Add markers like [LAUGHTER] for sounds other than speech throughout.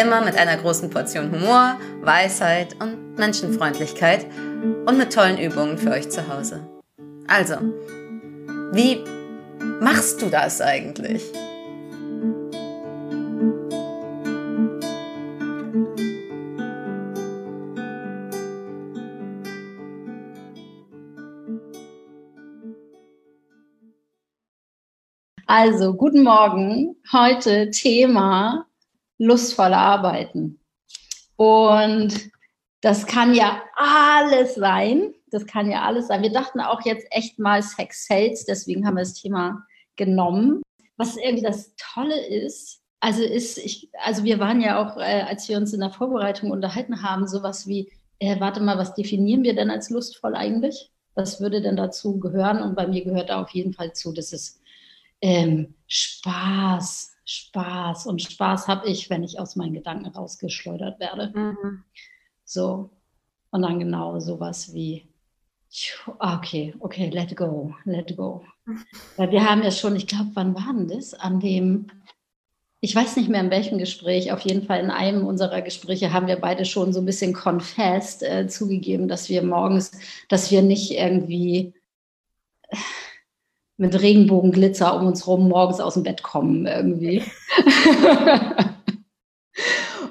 Immer mit einer großen Portion Humor, Weisheit und Menschenfreundlichkeit und mit tollen Übungen für euch zu Hause. Also, wie machst du das eigentlich? Also, guten Morgen. Heute Thema lustvoll arbeiten. Und das kann ja alles sein. Das kann ja alles sein. Wir dachten auch jetzt echt mal Sex Sales, deswegen haben wir das Thema genommen. Was irgendwie das Tolle ist, also ist, ich, also wir waren ja auch, äh, als wir uns in der Vorbereitung unterhalten haben, sowas wie, äh, warte mal, was definieren wir denn als lustvoll eigentlich? Was würde denn dazu gehören? Und bei mir gehört da auf jeden Fall zu, dass es ähm, Spaß, Spaß und Spaß habe ich, wenn ich aus meinen Gedanken rausgeschleudert werde. Mhm. So. Und dann genau sowas wie, okay, okay, let go, let go. [LAUGHS] Weil wir haben ja schon, ich glaube, wann war denn das? An dem, ich weiß nicht mehr in welchem Gespräch, auf jeden Fall in einem unserer Gespräche haben wir beide schon so ein bisschen confessed äh, zugegeben, dass wir morgens, dass wir nicht irgendwie mit Regenbogenglitzer um uns rum morgens aus dem Bett kommen irgendwie. [LAUGHS]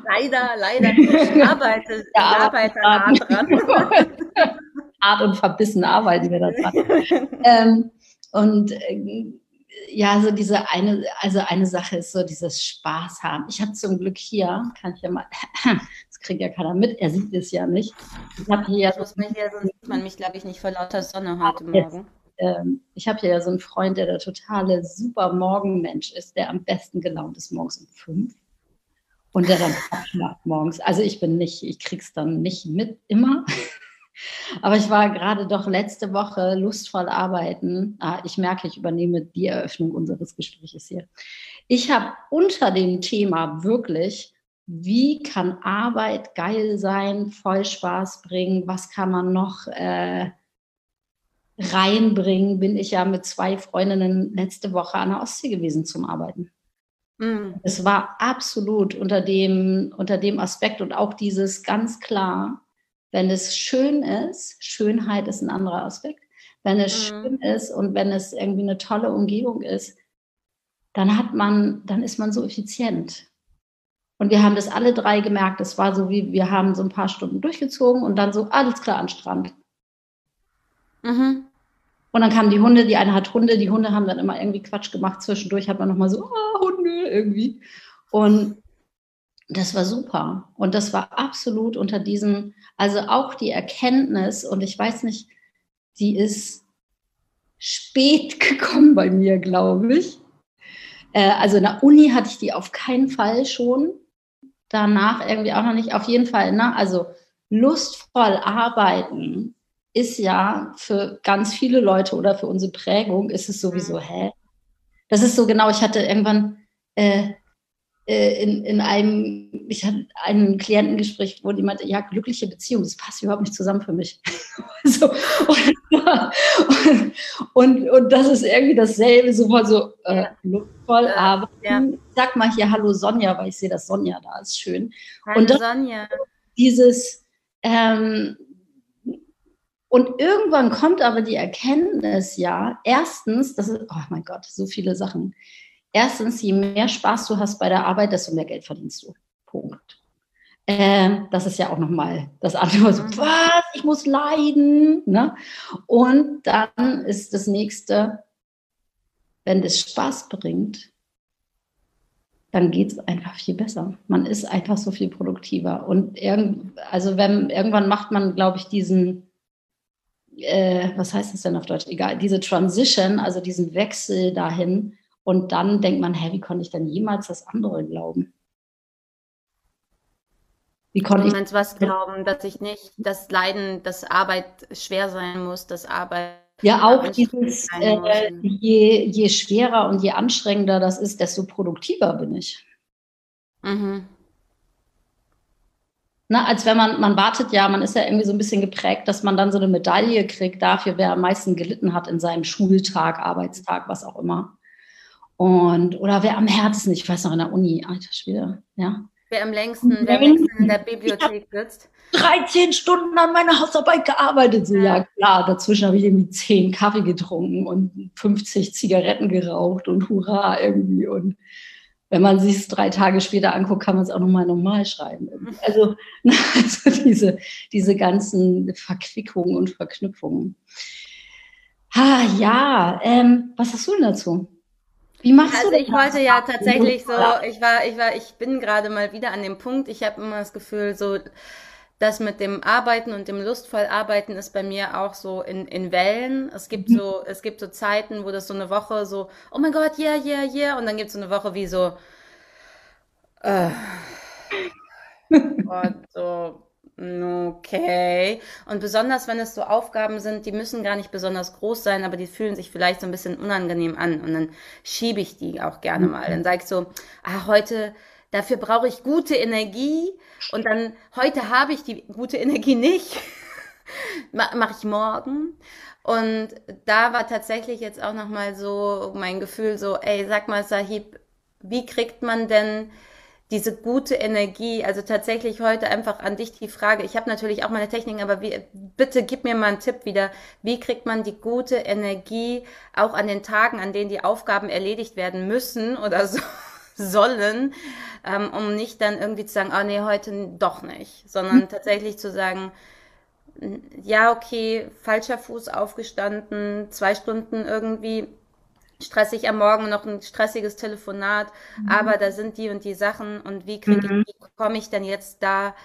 leider, leider. Ich [LAUGHS] arbeite, ich arbeite hart dran. [LAUGHS] hart und verbissen arbeiten wir da dran. ähm, und äh, ja, so diese eine, also eine Sache ist so dieses Spaß haben. Ich habe zum Glück hier, kann ich ja mal, [CLEARS THROAT] das kriegt ja keiner mit, er sieht es ja nicht. Ich habe hier, ja, so, hier sonst sieht man mich, glaube ich, nicht vor lauter Sonne heute Morgen ähm, ich habe ja so einen Freund, der der totale super Morgenmensch ist, der am besten gelaunt ist morgens um fünf und der dann abschlaft morgens. Also ich bin nicht, ich krieg's dann nicht mit immer. [LAUGHS] Aber ich war gerade doch letzte Woche lustvoll arbeiten. Ah, ich merke, ich übernehme die Eröffnung unseres Gesprächs hier. Ich habe unter dem Thema wirklich, wie kann Arbeit geil sein, voll Spaß bringen, was kann man noch äh, reinbringen, bin ich ja mit zwei Freundinnen letzte Woche an der Ostsee gewesen zum Arbeiten. Mhm. Es war absolut unter dem, unter dem Aspekt und auch dieses ganz klar, wenn es schön ist, Schönheit ist ein anderer Aspekt, wenn es mhm. schön ist und wenn es irgendwie eine tolle Umgebung ist, dann hat man, dann ist man so effizient. Und wir haben das alle drei gemerkt. Es war so wie, wir haben so ein paar Stunden durchgezogen und dann so, alles klar an Strand. Mhm. Und dann kamen die Hunde, die eine hat Hunde, die Hunde haben dann immer irgendwie Quatsch gemacht. Zwischendurch hat man nochmal so, ah, Hunde irgendwie. Und das war super. Und das war absolut unter diesem, also auch die Erkenntnis, und ich weiß nicht, die ist spät [LAUGHS] gekommen bei mir, glaube ich. Äh, also in der Uni hatte ich die auf keinen Fall schon. Danach irgendwie auch noch nicht. Auf jeden Fall, ne? Also lustvoll arbeiten ist ja für ganz viele Leute oder für unsere Prägung ist es sowieso, mhm. hä? Das ist so genau, ich hatte irgendwann äh, äh, in, in einem, ich hatte ein Klientengespräch, wo jemand, ja, glückliche Beziehung, das passt überhaupt nicht zusammen für mich. [LAUGHS] so, und, und, und, das ist irgendwie dasselbe, sofort so äh, luftvoll, aber ja. sag mal hier Hallo Sonja, weil ich sehe, dass Sonja da ist, schön. Hallo und das, Sonja. Dieses, ähm, und irgendwann kommt aber die Erkenntnis, ja, erstens, das ist, oh mein Gott, so viele Sachen. Erstens, je mehr Spaß du hast bei der Arbeit, desto mehr Geld verdienst du. Punkt. Äh, das ist ja auch nochmal das andere, so, mhm. was, ich muss leiden. Ne? Und dann ist das nächste, wenn das Spaß bringt, dann geht es einfach viel besser. Man ist einfach so viel produktiver. Und irgend, also wenn, irgendwann macht man, glaube ich, diesen äh, was heißt das denn auf Deutsch? Egal, diese Transition, also diesen Wechsel dahin. Und dann denkt man, hä, wie konnte ich denn jemals das andere glauben? Wie konnte ich was glauben, dass ich nicht das Leiden, dass Arbeit schwer sein muss, dass Arbeit ja, auch dieses, äh, je, je schwerer und je anstrengender das ist, desto produktiver bin ich. Mhm. Na, als wenn man, man wartet ja, man ist ja irgendwie so ein bisschen geprägt, dass man dann so eine Medaille kriegt dafür, wer am meisten gelitten hat in seinem Schultag, Arbeitstag, was auch immer. Und, oder wer am härtesten, ich weiß noch in der Uni, alter Schwede, ja. Wer am längsten, wer am längsten in der Bibliothek sitzt. 13 Stunden an meiner Hausarbeit gearbeitet. So, ja, klar, dazwischen habe ich irgendwie 10 Kaffee getrunken und 50 Zigaretten geraucht und hurra irgendwie. Und wenn man sich es drei Tage später anguckt, kann man es auch nochmal normal schreiben. Also, [LAUGHS] also diese, diese ganzen Verquickungen und Verknüpfungen. Ah, ja, ähm, was hast du denn dazu? Wie machst also du das? Also ich wollte ja tatsächlich so, ich war, ich war, ich bin gerade mal wieder an dem Punkt, ich habe immer das Gefühl, so das mit dem Arbeiten und dem lustvoll Arbeiten ist bei mir auch so in, in Wellen. Es gibt mhm. so, es gibt so Zeiten, wo das so eine Woche so, oh mein Gott, yeah, yeah, yeah. Und dann gibt es so eine Woche wie so, äh, [LAUGHS] und so, okay. Und besonders, wenn es so Aufgaben sind, die müssen gar nicht besonders groß sein, aber die fühlen sich vielleicht so ein bisschen unangenehm an. Und dann schiebe ich die auch gerne mal. Dann sage ich so, ah, heute, dafür brauche ich gute Energie. Und dann, heute habe ich die gute Energie nicht. [LAUGHS] Mache ich morgen. Und da war tatsächlich jetzt auch nochmal so mein Gefühl so, ey, sag mal, Sahib, wie kriegt man denn diese gute Energie, also tatsächlich heute einfach an dich die Frage, ich habe natürlich auch meine Techniken, aber wie, bitte gib mir mal einen Tipp wieder, wie kriegt man die gute Energie auch an den Tagen, an denen die Aufgaben erledigt werden müssen oder so, sollen, ähm, um nicht dann irgendwie zu sagen, oh nee, heute doch nicht, sondern mhm. tatsächlich zu sagen, ja, okay, falscher Fuß aufgestanden, zwei Stunden irgendwie stressig am Morgen noch ein stressiges Telefonat, mhm. aber da sind die und die Sachen und wie kriege mhm. ich, wie komme ich denn jetzt da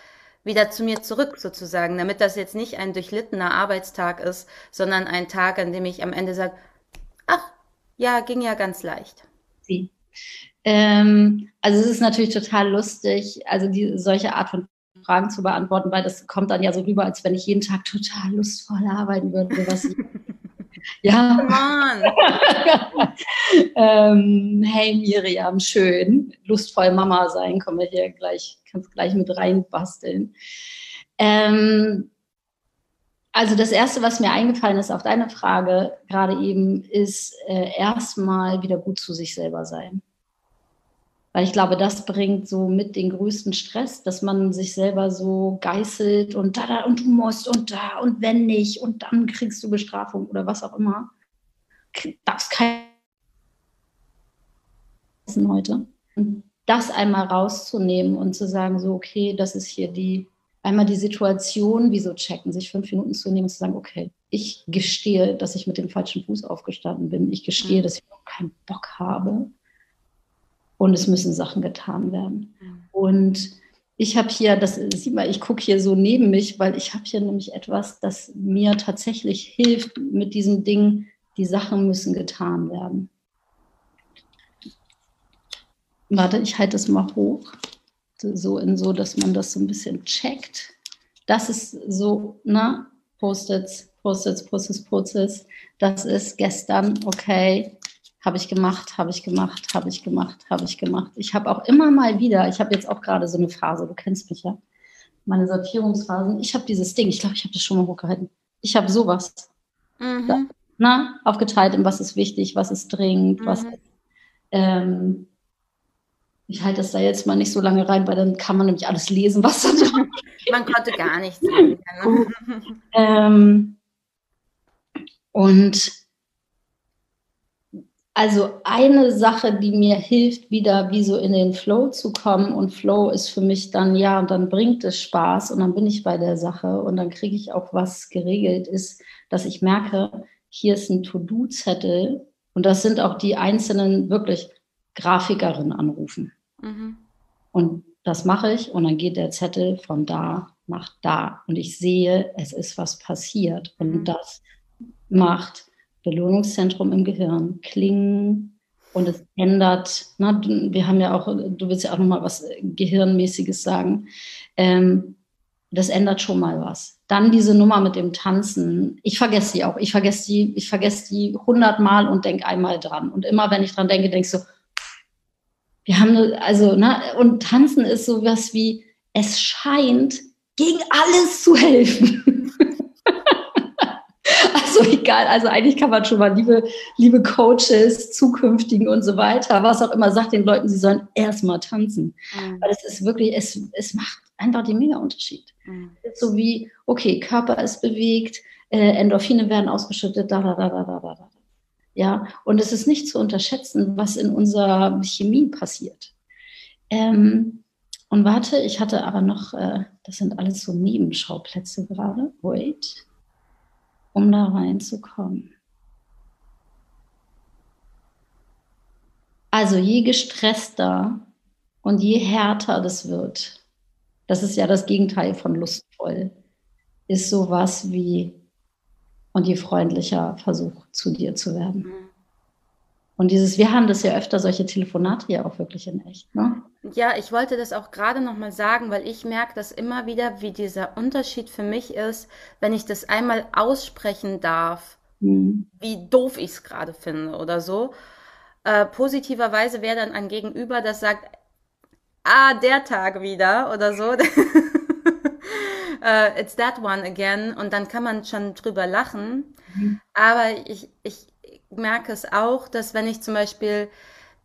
wieder zu mir zurück sozusagen, damit das jetzt nicht ein durchlittener Arbeitstag ist, sondern ein Tag, an dem ich am Ende sage, ach, ja, ging ja ganz leicht. Sie. Ähm, also es ist natürlich total lustig, also die, solche Art von Fragen zu beantworten, weil das kommt dann ja so rüber, als wenn ich jeden Tag total lustvoll arbeiten würde, was ich [LAUGHS] ja. [LAUGHS] ähm, hey Miriam, schön, lustvoll Mama sein, kommen wir hier gleich, kannst gleich mit reinbasteln. Ähm, also das Erste, was mir eingefallen ist auf deine Frage gerade eben, ist äh, erstmal wieder gut zu sich selber sein. Weil ich glaube, das bringt so mit den größten Stress, dass man sich selber so geißelt und da, da und du musst und da und wenn nicht und dann kriegst du Bestrafung oder was auch immer. Darfst kein heute. Und das einmal rauszunehmen und zu sagen, so, okay, das ist hier die, einmal die Situation, wieso checken, sich fünf Minuten zu nehmen und zu sagen, okay, ich gestehe, dass ich mit dem falschen Fuß aufgestanden bin. Ich gestehe, mhm. dass ich keinen Bock habe und es müssen Sachen getan werden. Mhm. Und ich habe hier, das sieht man, ich gucke hier so neben mich, weil ich habe hier nämlich etwas, das mir tatsächlich hilft mit diesem Ding, die Sachen müssen getan werden. Warte, ich halte es mal hoch, so in so, dass man das so ein bisschen checkt. Das ist so, na, Post-its, Post-its, Post-its, Post-its. Das ist gestern, okay, habe ich gemacht, habe ich gemacht, habe ich gemacht, habe ich gemacht. Ich habe auch immer mal wieder, ich habe jetzt auch gerade so eine Phase, du kennst mich ja, meine Sortierungsphasen. Ich habe dieses Ding, ich glaube, ich habe das schon mal hochgehalten. Ich habe sowas. Mhm. Da, na, aufgeteilt in was ist wichtig, was ist dringend, mhm. was ist, ähm, ich halte das da jetzt mal nicht so lange rein, weil dann kann man nämlich alles lesen, was da drin [LAUGHS] Man konnte gar nichts lesen. Ne? [LAUGHS] ähm, und also eine Sache, die mir hilft, wieder wie so in den Flow zu kommen und Flow ist für mich dann ja und dann bringt es Spaß und dann bin ich bei der Sache und dann kriege ich auch was geregelt, ist, dass ich merke, hier ist ein To-Do-Zettel und das sind auch die einzelnen wirklich Grafikerinnen anrufen. Mhm. Und das mache ich und dann geht der Zettel von da nach da und ich sehe, es ist was passiert und mhm. das macht Belohnungszentrum im Gehirn klingen und es ändert. Ne, wir haben ja auch, du willst ja auch noch mal was Gehirnmäßiges sagen. Ähm, das ändert schon mal was. Dann diese Nummer mit dem Tanzen. Ich vergesse die auch. Ich vergesse die, ich vergesse die hundertmal und denke einmal dran. Und immer wenn ich dran denke, ich so, wir haben, also, ne, und tanzen ist sowas wie, es scheint gegen alles zu helfen. [LAUGHS] also egal, also eigentlich kann man schon mal, liebe, liebe Coaches, zukünftigen und so weiter, was auch immer, sagt den Leuten, sie sollen erstmal tanzen. Mhm. Weil es ist wirklich, es, es macht einfach den Mega-Unterschied. Mhm. So wie, okay, Körper ist bewegt, äh, Endorphine werden ausgeschüttet, da, da, da, da, da, da. Ja, und es ist nicht zu unterschätzen, was in unserer Chemie passiert. Ähm, und warte, ich hatte aber noch, äh, das sind alles so Nebenschauplätze gerade. Wait, um da reinzukommen. Also je gestresster und je härter das wird, das ist ja das Gegenteil von lustvoll, ist sowas wie, und je freundlicher Versuch zu dir zu werden. Mhm. Und dieses, wir haben das ja öfter, solche Telefonate ja auch wirklich in echt. Ne? Ja, ich wollte das auch gerade nochmal sagen, weil ich merke das immer wieder, wie dieser Unterschied für mich ist, wenn ich das einmal aussprechen darf, mhm. wie doof ich es gerade finde oder so. Äh, positiverweise wäre dann ein Gegenüber, das sagt, ah, der Tag wieder oder so. uh, [LAUGHS] it's that one again. Und dann kann man schon drüber lachen. Mhm. Aber ich, ich merke es auch, dass wenn ich zum Beispiel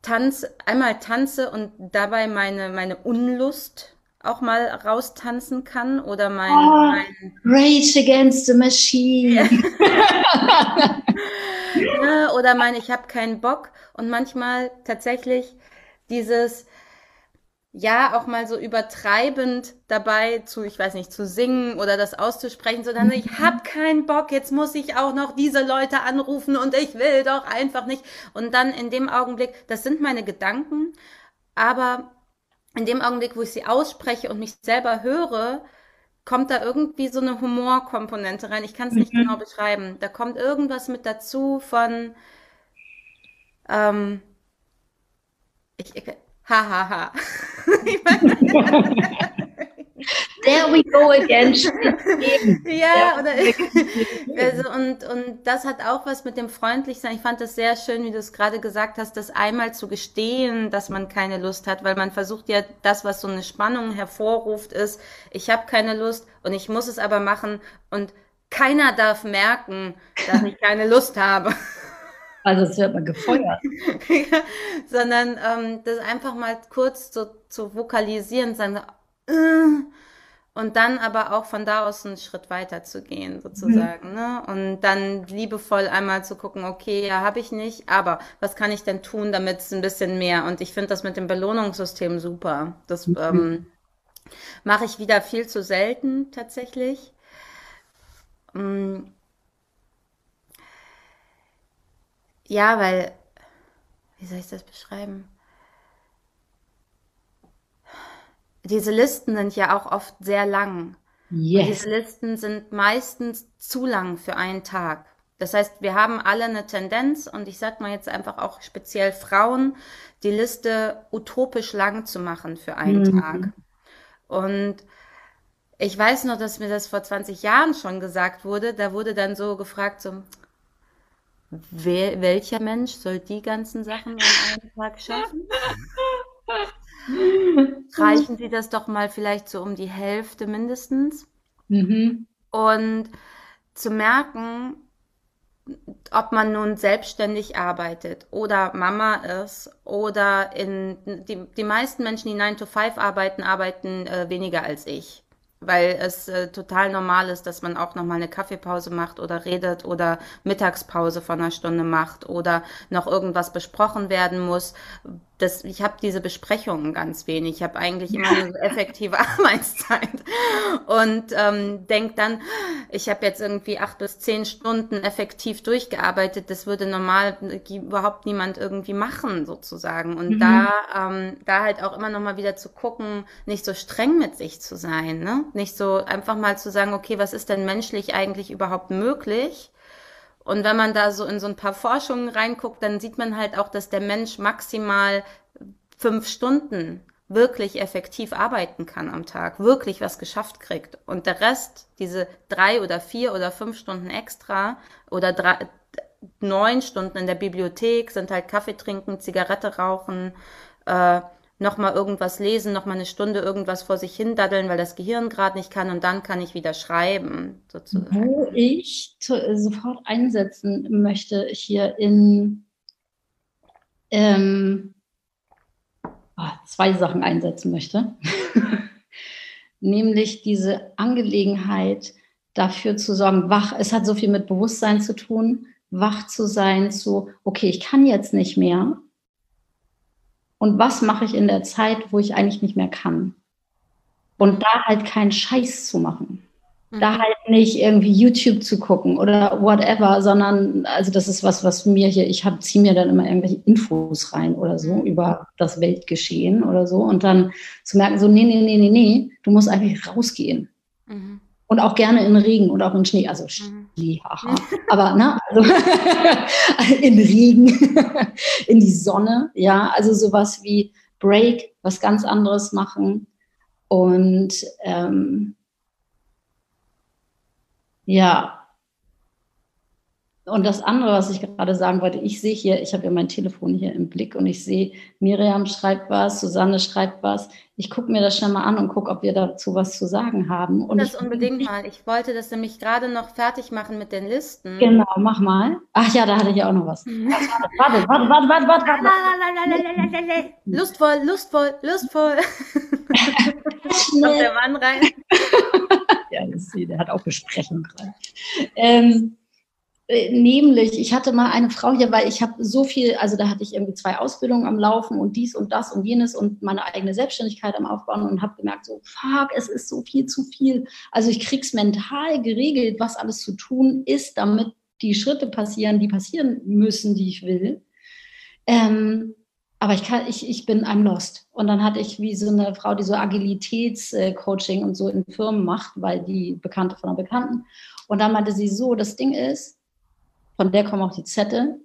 tanze, einmal tanze und dabei meine, meine Unlust auch mal raustanzen kann oder mein, oh, mein Rage Against the Machine. ja, [LAUGHS] oder mein Ich habe keinen Bock und manchmal tatsächlich dieses ja auch mal so übertreibend dabei zu, ich weiß nicht, zu singen oder das auszusprechen, sondern ich mhm. hab keinen Bock, jetzt muss ich auch noch diese Leute anrufen und ich will doch einfach nicht. Und dann in dem Augenblick, das sind meine Gedanken, aber in dem Augenblick, wo ich sie ausspreche und mich selber höre, kommt da irgendwie so eine Humorkomponente rein. Ich kann es nicht mhm. genau beschreiben. Da kommt irgendwas mit dazu von ähm, ich, Hahaha. Ha, ha. [LAUGHS] [LAUGHS] There we go again. [LAUGHS] ja, oder also und, und das hat auch was mit dem Freundlichsein. Ich fand das sehr schön, wie du es gerade gesagt hast, das einmal zu gestehen, dass man keine Lust hat, weil man versucht ja, das, was so eine Spannung hervorruft, ist, ich habe keine Lust und ich muss es aber machen und keiner darf merken, dass ich keine Lust habe. Also es wird man gefeuert. [LAUGHS] ja, sondern ähm, das einfach mal kurz so, zu vokalisieren, sagen, äh, und dann aber auch von da aus einen Schritt weiter zu gehen, sozusagen. Mhm. Ne? Und dann liebevoll einmal zu gucken, okay, ja, habe ich nicht, aber was kann ich denn tun, damit es ein bisschen mehr? Und ich finde das mit dem Belohnungssystem super. Das mhm. ähm, mache ich wieder viel zu selten tatsächlich. Ähm, Ja, weil, wie soll ich das beschreiben? Diese Listen sind ja auch oft sehr lang. Yes. Und diese Listen sind meistens zu lang für einen Tag. Das heißt, wir haben alle eine Tendenz, und ich sag mal jetzt einfach auch speziell Frauen, die Liste utopisch lang zu machen für einen mhm. Tag. Und ich weiß noch, dass mir das vor 20 Jahren schon gesagt wurde. Da wurde dann so gefragt, so, Wer, welcher Mensch soll die ganzen Sachen an einem Tag schaffen? [LAUGHS] Reichen Sie das doch mal vielleicht so um die Hälfte mindestens. Mhm. Und zu merken, ob man nun selbstständig arbeitet oder Mama ist oder in die, die meisten Menschen, die 9 to 5 arbeiten, arbeiten äh, weniger als ich weil es äh, total normal ist, dass man auch nochmal eine Kaffeepause macht oder redet oder Mittagspause von einer Stunde macht oder noch irgendwas besprochen werden muss, das, ich habe diese Besprechungen ganz wenig. Ich habe eigentlich immer eine effektive [LAUGHS] Arbeitszeit und ähm, denke dann, ich habe jetzt irgendwie acht bis zehn Stunden effektiv durchgearbeitet. Das würde normal überhaupt niemand irgendwie machen sozusagen. Und mhm. da, ähm, da halt auch immer noch mal wieder zu gucken, nicht so streng mit sich zu sein, ne? Nicht so einfach mal zu sagen, okay, was ist denn menschlich eigentlich überhaupt möglich? Und wenn man da so in so ein paar Forschungen reinguckt, dann sieht man halt auch, dass der Mensch maximal fünf Stunden wirklich effektiv arbeiten kann am Tag, wirklich was geschafft kriegt. Und der Rest, diese drei oder vier oder fünf Stunden extra oder drei, neun Stunden in der Bibliothek sind halt Kaffee trinken, Zigarette rauchen, äh, nochmal irgendwas lesen, nochmal eine Stunde irgendwas vor sich hin daddeln, weil das Gehirn gerade nicht kann und dann kann ich wieder schreiben, sozusagen. Wo ich äh, sofort einsetzen möchte, hier in ähm, oh, zwei Sachen einsetzen möchte. [LAUGHS] Nämlich diese Angelegenheit, dafür zu sorgen, wach, es hat so viel mit Bewusstsein zu tun, wach zu sein, zu, okay, ich kann jetzt nicht mehr, und was mache ich in der Zeit, wo ich eigentlich nicht mehr kann. Und da halt keinen Scheiß zu machen. Mhm. Da halt nicht irgendwie YouTube zu gucken oder whatever, sondern, also das ist was, was mir hier, ich ziehe mir dann immer irgendwelche Infos rein oder so mhm. über das Weltgeschehen oder so und dann zu merken, so, nee, nee, nee, nee, nee, du musst einfach rausgehen. Mhm. Und auch gerne in Regen und auch in Schnee, also mhm. Schnee, haha. [LAUGHS] Aber ne, also [LAUGHS] in Regen, [LAUGHS] in die Sonne, ja, also sowas wie Break, was ganz anderes machen. Und ähm, ja, und das andere, was ich gerade sagen wollte, ich sehe hier, ich habe ja mein Telefon hier im Blick und ich sehe, Miriam schreibt was, Susanne schreibt was. Ich gucke mir das schnell mal an und gucke, ob wir dazu was zu sagen haben. Und das ich, unbedingt [LAUGHS] mal. Ich wollte das nämlich gerade noch fertig machen mit den Listen. Genau, mach mal. Ach ja, da hatte ich ja auch noch was. [LAUGHS] warte, warte, warte, warte, warte, warte. Lustvoll, lustvoll, lustvoll. [LAUGHS] Kommt der Mann rein. ja, das, der hat auch Besprechung gerade. Ähm, äh, nämlich, ich hatte mal eine Frau hier, weil ich habe so viel, also da hatte ich irgendwie zwei Ausbildungen am Laufen und dies und das und jenes und meine eigene Selbstständigkeit am Aufbauen und habe gemerkt, so, fuck, es ist so viel zu viel. Also ich krieg's mental geregelt, was alles zu tun ist, damit die Schritte passieren, die passieren müssen, die ich will. Ähm, aber ich kann, ich, ich bin I'm lost. Und dann hatte ich wie so eine Frau, die so Agilitätscoaching und so in Firmen macht, weil die Bekannte von einer Bekannten. Und dann meinte sie so, das Ding ist, von der kommen auch die Zettel.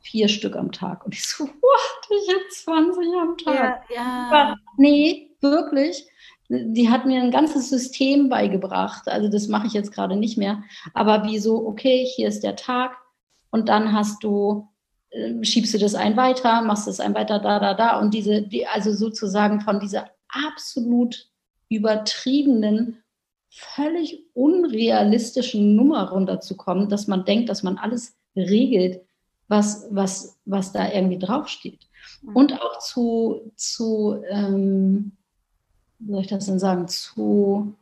Vier Stück am Tag. Und ich so, what? Ich habe 20 am Tag. Ja, ja. Nee, wirklich. Die hat mir ein ganzes System beigebracht. Also das mache ich jetzt gerade nicht mehr. Aber wie so, okay, hier ist der Tag und dann hast du, äh, schiebst du das ein weiter, machst das ein weiter, da, da, da. Und diese, die, also sozusagen von dieser absolut übertriebenen völlig unrealistischen Nummer runterzukommen, dass man denkt, dass man alles regelt, was, was, was da irgendwie draufsteht. Mhm. Und auch zu, zu ähm, wie soll ich das denn sagen, zu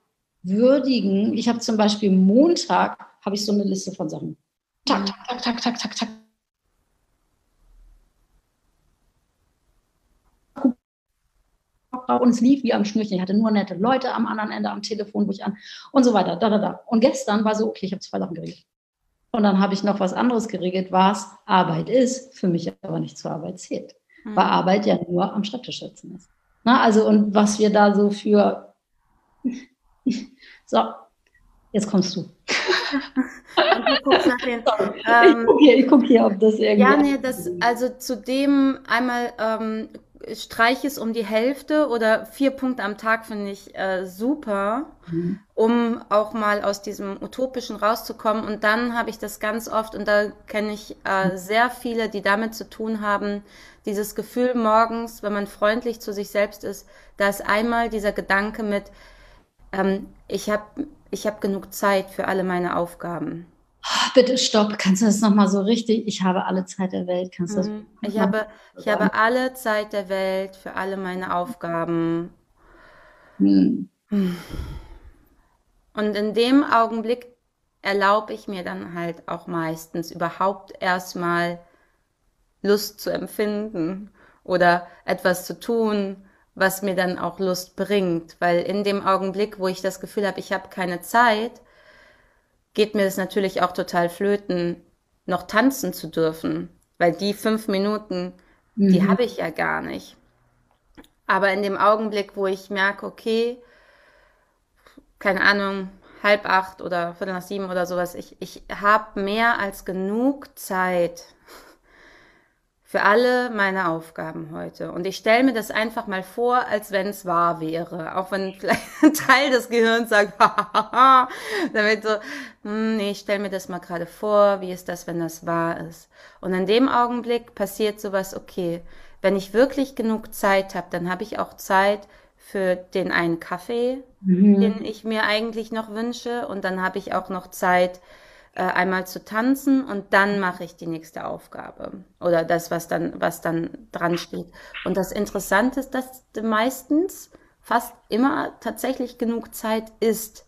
würdigen. Ich habe zum Beispiel Montag, habe ich so eine Liste von Sachen. Tak, mhm. tak, tak, tak, tak, tak, tak, und es lief wie am Schnürchen. Ich hatte nur nette Leute am anderen Ende am Telefon, wo ich an und so weiter. Da, da, da. Und gestern war so, okay, ich habe zwei Sachen geregelt. Und dann habe ich noch was anderes geregelt, was Arbeit ist, für mich aber nicht zur Arbeit zählt. Mhm. Weil Arbeit ja nur am Schreibtisch sitzen ist. Na, also und was wir da so für [LAUGHS] so, jetzt kommst du. du guckst nach den, [LAUGHS] ähm, ich gucke hier, guck hier, ob das irgendwie. Ja, nee, das, also zu dem einmal ähm, streich es um die Hälfte oder vier Punkte am Tag finde ich äh, super, mhm. um auch mal aus diesem Utopischen rauszukommen. Und dann habe ich das ganz oft, und da kenne ich äh, sehr viele, die damit zu tun haben, dieses Gefühl morgens, wenn man freundlich zu sich selbst ist, da ist einmal dieser Gedanke mit, ähm, ich habe ich hab genug Zeit für alle meine Aufgaben. Bitte stopp, kannst du das nochmal so richtig? Ich habe alle Zeit der Welt. Kannst du das mhm. ich, habe, ich habe alle Zeit der Welt für alle meine Aufgaben. Hm. Und in dem Augenblick erlaube ich mir dann halt auch meistens überhaupt erstmal Lust zu empfinden oder etwas zu tun, was mir dann auch Lust bringt. Weil in dem Augenblick, wo ich das Gefühl habe, ich habe keine Zeit, geht mir es natürlich auch total flöten, noch tanzen zu dürfen, weil die fünf Minuten, mhm. die habe ich ja gar nicht. Aber in dem Augenblick, wo ich merke, okay, keine Ahnung, halb acht oder viertel nach sieben oder sowas, ich, ich habe mehr als genug Zeit für alle meine Aufgaben heute. Und ich stelle mir das einfach mal vor, als wenn es wahr wäre. Auch wenn vielleicht ein Teil des Gehirns sagt, [LAUGHS] damit so, hm, nee, ich stelle mir das mal gerade vor, wie ist das, wenn das wahr ist. Und in dem Augenblick passiert sowas, okay, wenn ich wirklich genug Zeit habe, dann habe ich auch Zeit für den einen Kaffee, mhm. den ich mir eigentlich noch wünsche. Und dann habe ich auch noch Zeit, äh, einmal zu tanzen und dann mache ich die nächste Aufgabe oder das, was dann, was dann dran steht. Und das Interessante ist, dass meistens fast immer tatsächlich genug Zeit ist.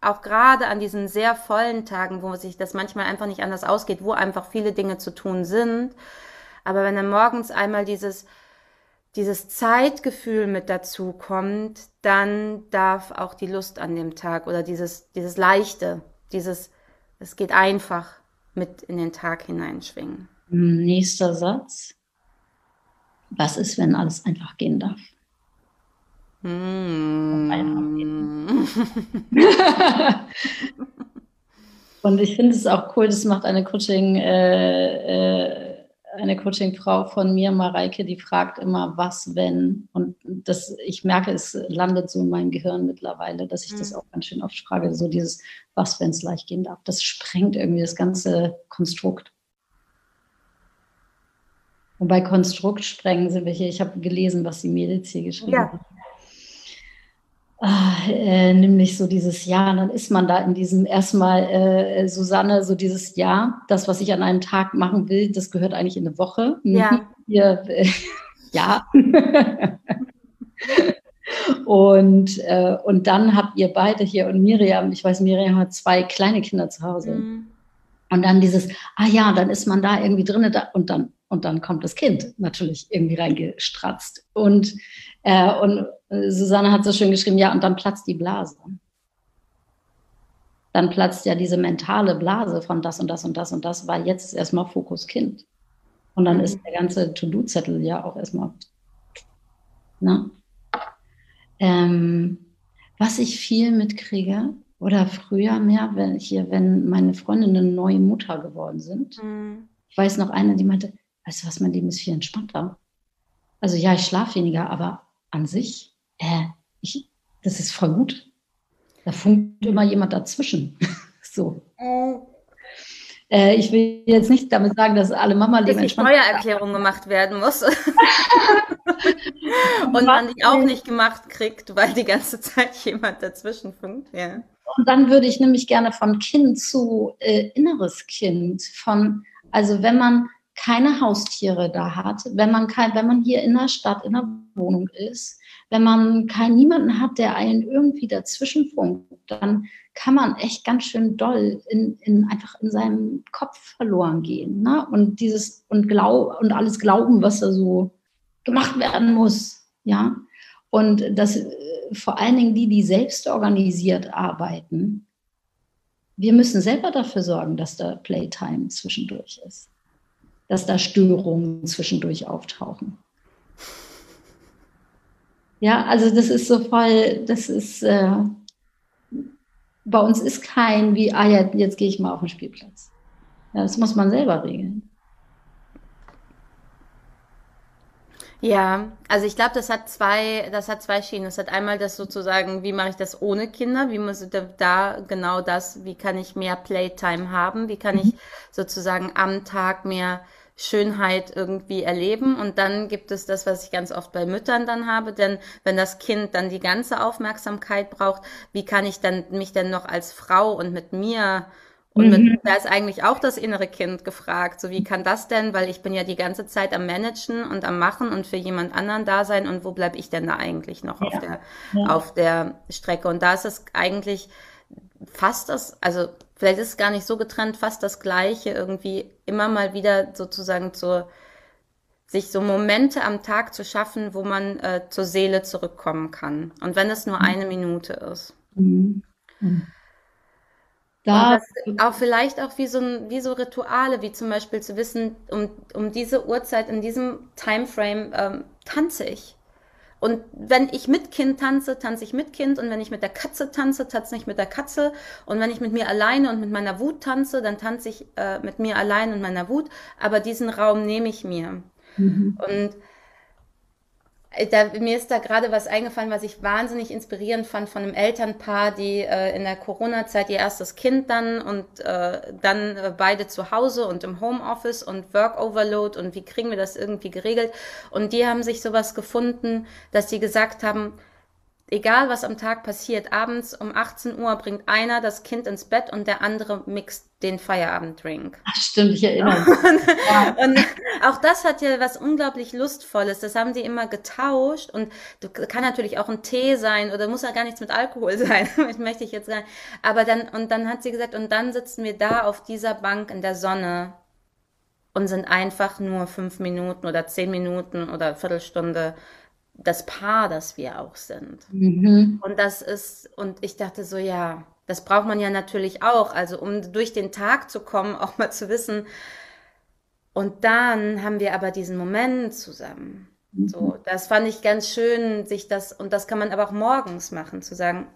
Auch gerade an diesen sehr vollen Tagen, wo sich das manchmal einfach nicht anders ausgeht, wo einfach viele Dinge zu tun sind. Aber wenn dann morgens einmal dieses, dieses Zeitgefühl mit dazu kommt, dann darf auch die Lust an dem Tag oder dieses, dieses Leichte, dieses, es geht einfach mit in den Tag hineinschwingen. Nächster Satz. Was ist, wenn alles einfach gehen darf? Mm. [LAUGHS] Und ich finde es auch cool, das macht eine Coaching, äh, äh, eine Coaching-Frau von mir, Mareike, die fragt immer, was, wenn. Und das, ich merke, es landet so in meinem Gehirn mittlerweile, dass ich mhm. das auch ganz schön oft frage, so dieses, was, wenn es leicht gehen darf. Das sprengt irgendwie das ganze Konstrukt. Und bei Konstrukt sprengen sind wir hier, ich habe gelesen, was die Mädels hier geschrieben ja. hat. Ah, äh, nämlich so dieses Jahr, dann ist man da in diesem erstmal, äh, Susanne, so dieses Jahr, das, was ich an einem Tag machen will, das gehört eigentlich in eine Woche. Ja. Hier, äh, [LAUGHS] ja. [LAUGHS] und, äh, und dann habt ihr beide hier und Miriam, ich weiß, Miriam hat zwei kleine Kinder zu Hause. Mhm. Und dann dieses, ah ja, dann ist man da irgendwie drin da, und dann und dann kommt das Kind natürlich irgendwie reingestratzt. Und, äh, und Susanne hat so schön geschrieben, ja, und dann platzt die Blase. Dann platzt ja diese mentale Blase von das und das und das und das, weil jetzt ist erstmal Fokus Kind. Und dann mhm. ist der ganze To-Do-Zettel ja auch erstmal. Ne? Ähm, was ich viel mitkriege, oder früher mehr, wenn hier, wenn meine Freundinnen neue Mutter geworden sind. Mhm. Ich weiß noch eine, die meinte, weißt du was, mein Leben ist viel entspannter. Also ja, ich schlafe weniger, aber an sich, äh, ich, das ist voll gut. Da funkt immer jemand dazwischen. [LAUGHS] so. Äh, ich will jetzt nicht damit sagen, dass alle Mama-Leben Dass die Steuererklärung gemacht werden muss. [LAUGHS] Und man die auch nicht gemacht kriegt, weil die ganze Zeit jemand dazwischen funkt. Ja. Und dann würde ich nämlich gerne von Kind zu äh, inneres Kind, von, also wenn man keine Haustiere da hat, wenn man kein, wenn man hier in der Stadt in der Wohnung ist, wenn man keinen niemanden hat, der einen irgendwie dazwischen funkt, dann kann man echt ganz schön doll in, in einfach in seinem Kopf verloren gehen. Ne? Und dieses und glaub und alles glauben, was da so gemacht werden muss. Ja. Und das vor allen Dingen die, die selbst organisiert arbeiten, wir müssen selber dafür sorgen, dass da Playtime zwischendurch ist dass da Störungen zwischendurch auftauchen. Ja, also das ist so voll, das ist, äh, bei uns ist kein wie, ah ja, jetzt gehe ich mal auf den Spielplatz. Ja, das muss man selber regeln. Ja, also ich glaube, das hat zwei, das hat zwei Schienen. Das hat einmal das sozusagen, wie mache ich das ohne Kinder? Wie muss ich da genau das, wie kann ich mehr Playtime haben? Wie kann ich mhm. sozusagen am Tag mehr Schönheit irgendwie erleben. Und dann gibt es das, was ich ganz oft bei Müttern dann habe, denn wenn das Kind dann die ganze Aufmerksamkeit braucht, wie kann ich dann mich denn noch als Frau und mit mir und mit, mhm. da ist eigentlich auch das innere Kind gefragt, so wie kann das denn, weil ich bin ja die ganze Zeit am Managen und am Machen und für jemand anderen da sein und wo bleib ich denn da eigentlich noch ja. auf der, ja. auf der Strecke? Und da ist es eigentlich fast das, also vielleicht ist es gar nicht so getrennt, fast das Gleiche, irgendwie immer mal wieder sozusagen zur, sich so Momente am Tag zu schaffen, wo man äh, zur Seele zurückkommen kann. Und wenn es nur mhm. eine Minute ist. Mhm. Mhm. Da auch vielleicht auch wie so, ein, wie so Rituale, wie zum Beispiel zu wissen, um, um diese Uhrzeit, in diesem Timeframe ähm, tanze ich. Und wenn ich mit Kind tanze, tanze ich mit Kind. Und wenn ich mit der Katze tanze, tanze ich mit der Katze. Und wenn ich mit mir alleine und mit meiner Wut tanze, dann tanze ich äh, mit mir allein und meiner Wut. Aber diesen Raum nehme ich mir. Mhm. Und da, mir ist da gerade was eingefallen, was ich wahnsinnig inspirierend fand von einem Elternpaar, die äh, in der Corona-Zeit ihr erstes Kind dann und äh, dann äh, beide zu Hause und im Homeoffice und Work Overload und wie kriegen wir das irgendwie geregelt. Und die haben sich sowas gefunden, dass sie gesagt haben, egal was am Tag passiert, abends um 18 Uhr bringt einer das Kind ins Bett und der andere mixt den Feierabenddrink. Ach, stimmt, ich erinnere mich. [LAUGHS] ja. Und auch das hat ja was unglaublich Lustvolles. Das haben die immer getauscht und du, kann natürlich auch ein Tee sein oder muss ja gar nichts mit Alkohol [LAUGHS] sein. das möchte ich jetzt sagen. Aber dann, und dann hat sie gesagt, und dann sitzen wir da auf dieser Bank in der Sonne und sind einfach nur fünf Minuten oder zehn Minuten oder Viertelstunde das Paar, das wir auch sind. Mhm. Und das ist, und ich dachte so, ja, das braucht man ja natürlich auch, also um durch den Tag zu kommen, [LAUGHS] auch mal zu wissen. Und dann haben wir aber diesen Moment zusammen. Mhm. So, das fand ich ganz schön, sich das, und das kann man aber auch morgens machen, zu sagen,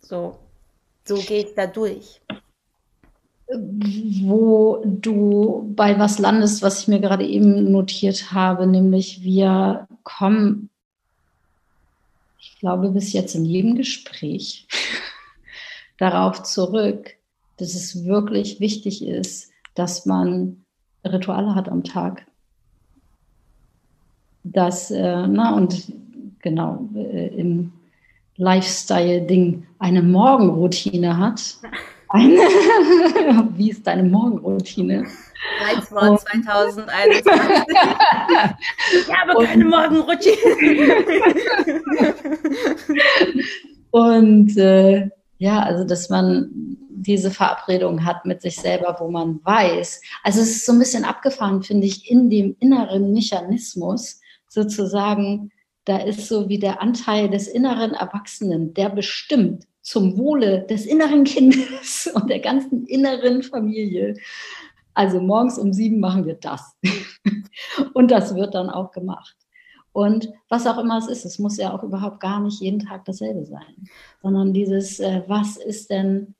so, so geht da durch wo du bei was landest, was ich mir gerade eben notiert habe, nämlich wir kommen, ich glaube, bis jetzt in jedem Gespräch [LAUGHS] darauf zurück, dass es wirklich wichtig ist, dass man Rituale hat am Tag. Dass, äh, na, und genau, äh, im Lifestyle-Ding eine Morgenroutine hat. [LAUGHS] [LAUGHS] Wie ist deine Morgenroutine? Reizwort 2021. [LAUGHS] ich habe keine Morgenroutine. [LAUGHS] Und äh, ja, also dass man diese Verabredung hat mit sich selber, wo man weiß. Also es ist so ein bisschen abgefahren, finde ich, in dem inneren Mechanismus sozusagen, da ist so wie der Anteil des inneren Erwachsenen, der bestimmt, zum Wohle des inneren Kindes [LAUGHS] und der ganzen inneren Familie. Also morgens um sieben machen wir das. [LAUGHS] und das wird dann auch gemacht. Und was auch immer es ist, es muss ja auch überhaupt gar nicht jeden Tag dasselbe sein, sondern dieses, äh, was ist denn,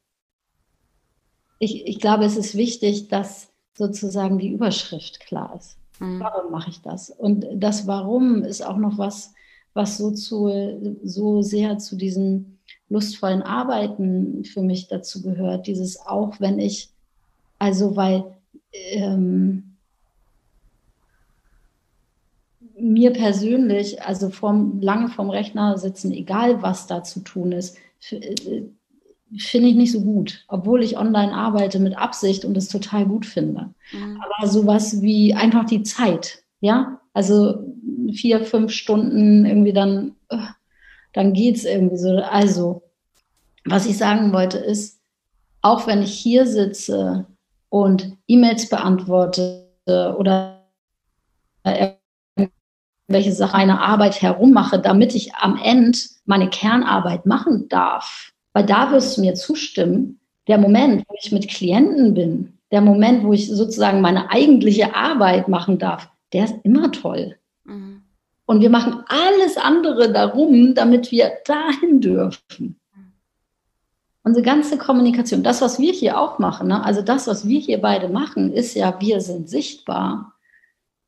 ich, ich glaube, es ist wichtig, dass sozusagen die Überschrift klar ist. Mhm. Warum mache ich das? Und das Warum ist auch noch was, was so, zu, so sehr zu diesen lustvollen Arbeiten für mich dazu gehört. Dieses auch, wenn ich, also weil ähm, mir persönlich, also vom, lange vorm Rechner sitzen, egal was da zu tun ist, äh, finde ich nicht so gut, obwohl ich online arbeite mit Absicht und es total gut finde. Mhm. Aber sowas wie einfach die Zeit, ja, also vier, fünf Stunden irgendwie dann, äh, dann geht es irgendwie so. Also, was ich sagen wollte ist, auch wenn ich hier sitze und E-Mails beantworte oder welche Sache eine Arbeit herummache, damit ich am Ende meine Kernarbeit machen darf. Weil da wirst du mir zustimmen, der Moment, wo ich mit Klienten bin, der Moment, wo ich sozusagen meine eigentliche Arbeit machen darf, der ist immer toll. Mhm. Und wir machen alles andere darum, damit wir dahin dürfen. Unsere ganze Kommunikation, das, was wir hier auch machen, ne? also das, was wir hier beide machen, ist ja, wir sind sichtbar.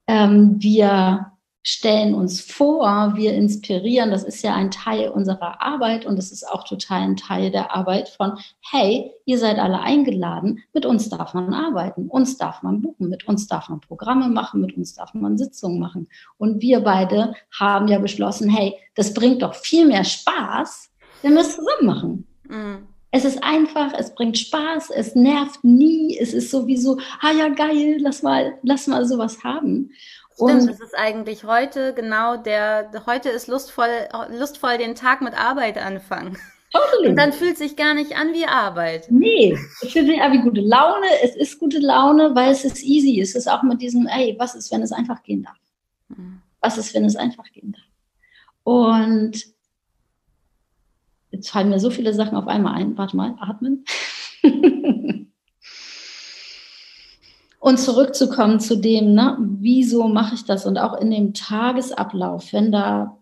Ähm, wir stellen uns vor, wir inspirieren. Das ist ja ein Teil unserer Arbeit und es ist auch total ein Teil der Arbeit von, hey, ihr seid alle eingeladen, mit uns darf man arbeiten, uns darf man buchen, mit uns darf man Programme machen, mit uns darf man Sitzungen machen. Und wir beide haben ja beschlossen, hey, das bringt doch viel mehr Spaß, wenn wir es zusammen machen. Mhm. Es ist einfach, es bringt Spaß, es nervt nie, es ist sowieso, ah ja, geil, lass mal, lass mal sowas haben. Stimmt, das ist eigentlich heute genau der, heute ist lustvoll, lustvoll den Tag mit Arbeit anfangen. Totally. Und dann fühlt sich gar nicht an wie Arbeit. Nee, es fühlt sich an wie gute Laune. Es ist gute Laune, weil es ist easy. Es ist auch mit diesem, ey, was ist, wenn es einfach gehen darf? Mhm. Was ist, wenn es einfach gehen darf? Und jetzt fallen mir so viele Sachen auf einmal ein. Warte mal, atmen. [LAUGHS] Und zurückzukommen zu dem, ne, wieso mache ich das? Und auch in dem Tagesablauf, wenn da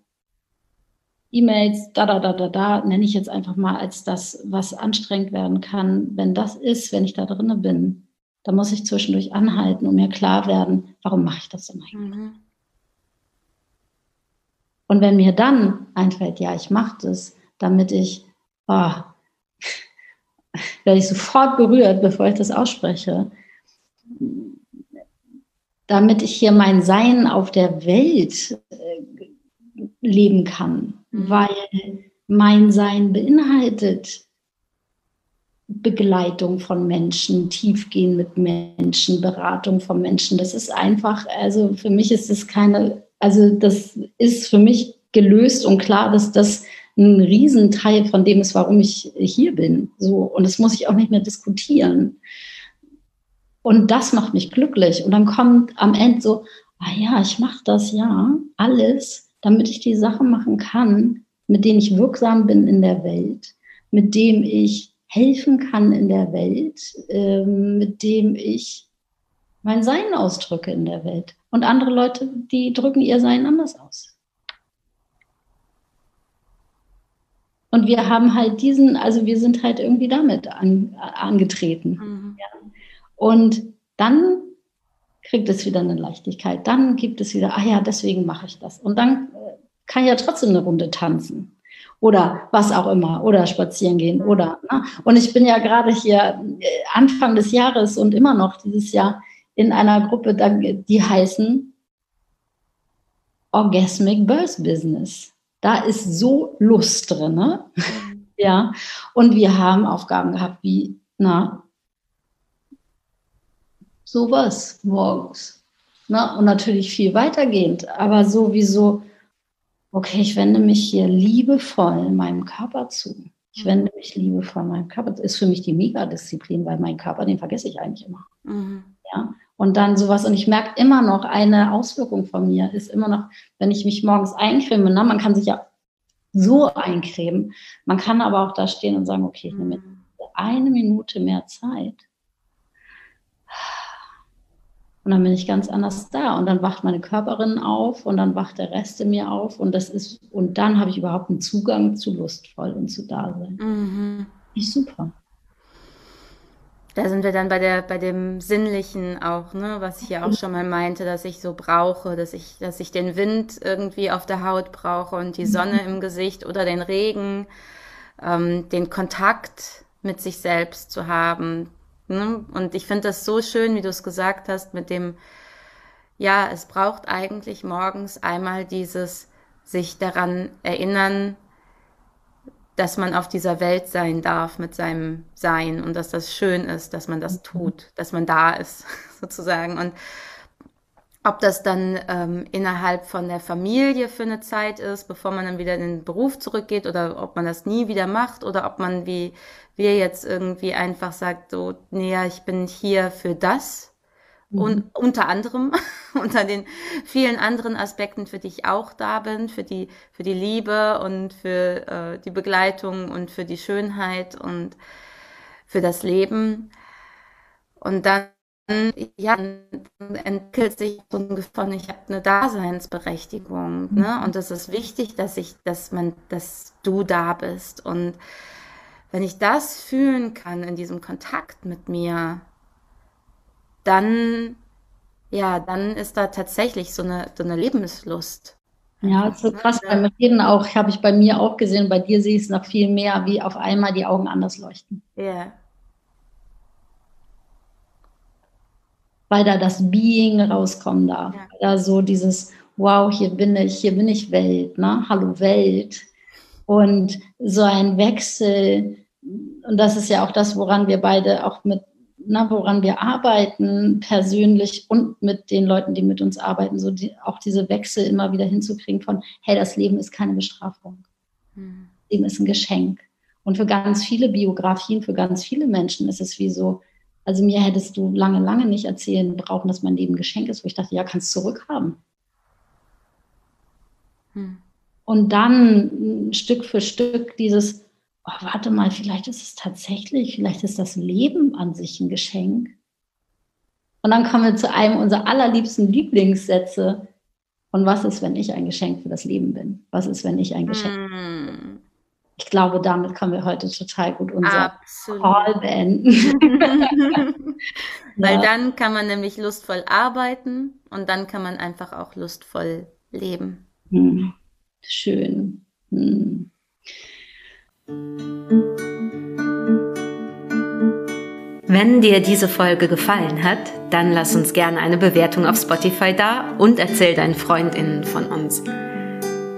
E-Mails, da, da, da, da, da, nenne ich jetzt einfach mal als das, was anstrengend werden kann, wenn das ist, wenn ich da drinne bin, da muss ich zwischendurch anhalten und mir klar werden, warum mache ich das denn eigentlich? Mhm. Und wenn mir dann einfällt, ja, ich mache das, damit ich, oh, [LAUGHS] werde ich sofort berührt, bevor ich das ausspreche, damit ich hier mein Sein auf der Welt äh, leben kann, mhm. weil mein Sein beinhaltet Begleitung von Menschen, Tiefgehen mit Menschen, Beratung von Menschen. Das ist einfach, also für mich ist es keine, also das ist für mich gelöst und klar, dass das ein Riesenteil von dem ist, warum ich hier bin. So, und das muss ich auch nicht mehr diskutieren. Und das macht mich glücklich. Und dann kommt am Ende so, ah ja, ich mache das ja alles, damit ich die Sachen machen kann, mit denen ich wirksam bin in der Welt, mit dem ich helfen kann in der Welt, äh, mit dem ich mein Sein ausdrücke in der Welt. Und andere Leute, die drücken ihr Sein anders aus. Und wir haben halt diesen, also wir sind halt irgendwie damit an, angetreten. Mhm. Ja. Und dann kriegt es wieder eine Leichtigkeit. Dann gibt es wieder, ah ja, deswegen mache ich das. Und dann äh, kann ich ja trotzdem eine Runde tanzen oder was auch immer oder spazieren gehen oder. Ne? Und ich bin ja gerade hier äh, Anfang des Jahres und immer noch dieses Jahr in einer Gruppe, die heißen Orgasmic Birth Business. Da ist so Lust drin. Ne? Mhm. [LAUGHS] ja. Und wir haben Aufgaben gehabt wie, na, sowas morgens. Na, und natürlich viel weitergehend, aber sowieso okay, ich wende mich hier liebevoll meinem Körper zu. Ich mhm. wende mich liebevoll meinem Körper. Das ist für mich die Megadisziplin, weil mein Körper, den vergesse ich eigentlich immer. Mhm. Ja. Und dann sowas, und ich merke immer noch, eine Auswirkung von mir ist immer noch, wenn ich mich morgens eincreme, na, man kann sich ja so eincremen, man kann aber auch da stehen und sagen, okay, ich nehme mhm. eine Minute mehr Zeit und dann bin ich ganz anders da. Und dann wacht meine Körperin auf und dann wacht der Rest in mir auf. Und das ist, und dann habe ich überhaupt einen Zugang zu lustvoll und zu Dasein. Mhm. Ist super. Da sind wir dann bei der, bei dem Sinnlichen auch, ne, was ich ja auch schon mal meinte, dass ich so brauche, dass ich, dass ich den Wind irgendwie auf der Haut brauche und die Sonne mhm. im Gesicht oder den Regen, ähm, den Kontakt mit sich selbst zu haben, Ne? Und ich finde das so schön, wie du es gesagt hast, mit dem, ja, es braucht eigentlich morgens einmal dieses sich daran erinnern, dass man auf dieser Welt sein darf mit seinem Sein und dass das schön ist, dass man das mhm. tut, dass man da ist, [LAUGHS] sozusagen. Und ob das dann ähm, innerhalb von der Familie für eine Zeit ist, bevor man dann wieder in den Beruf zurückgeht oder ob man das nie wieder macht oder ob man wie wir jetzt irgendwie einfach sagt, so, nee, ich bin hier für das. Mhm. Und unter anderem, [LAUGHS] unter den vielen anderen Aspekten, für die ich auch da bin, für die, für die Liebe und für äh, die Begleitung und für die Schönheit und für das Leben. Und dann ja, entwickelt sich so ein Gefühl von, ich habe eine Daseinsberechtigung. Ne? Mhm. Und es ist wichtig, dass ich, dass man, dass du da bist. Und wenn ich das fühlen kann in diesem Kontakt mit mir, dann, ja, dann ist da tatsächlich so eine, so eine Lebenslust. Ja, so krass beim Reden auch, habe ich bei mir auch gesehen, bei dir sehe ich es noch viel mehr, wie auf einmal die Augen anders leuchten. Ja. Yeah. Weil da das Being rauskommen darf. Ja. Da so dieses, wow, hier bin ich, hier bin ich Welt, ne? Hallo Welt. Und so ein Wechsel, und das ist ja auch das, woran wir beide auch mit, na, woran wir arbeiten, persönlich und mit den Leuten, die mit uns arbeiten, so die, auch diese Wechsel immer wieder hinzukriegen von, hey, das Leben ist keine Bestrafung. Mhm. Leben ist ein Geschenk. Und für ganz viele Biografien, für ganz viele Menschen ist es wie so, also mir hättest du lange, lange nicht erzählen brauchen, dass mein Leben ein Geschenk ist, wo ich dachte, ja, kannst zurückhaben. Hm. Und dann Stück für Stück dieses, oh, warte mal, vielleicht ist es tatsächlich, vielleicht ist das Leben an sich ein Geschenk. Und dann kommen wir zu einem unserer allerliebsten Lieblingssätze. Und was ist, wenn ich ein Geschenk für das Leben bin? Was ist, wenn ich ein Geschenk mm. Ich glaube, damit können wir heute total gut unser Absolut. Call beenden. [LAUGHS] Weil ja. dann kann man nämlich lustvoll arbeiten und dann kann man einfach auch lustvoll leben. Hm. Schön. Hm. Wenn dir diese Folge gefallen hat, dann lass uns gerne eine Bewertung auf Spotify da und erzähl deinen Freundinnen von uns.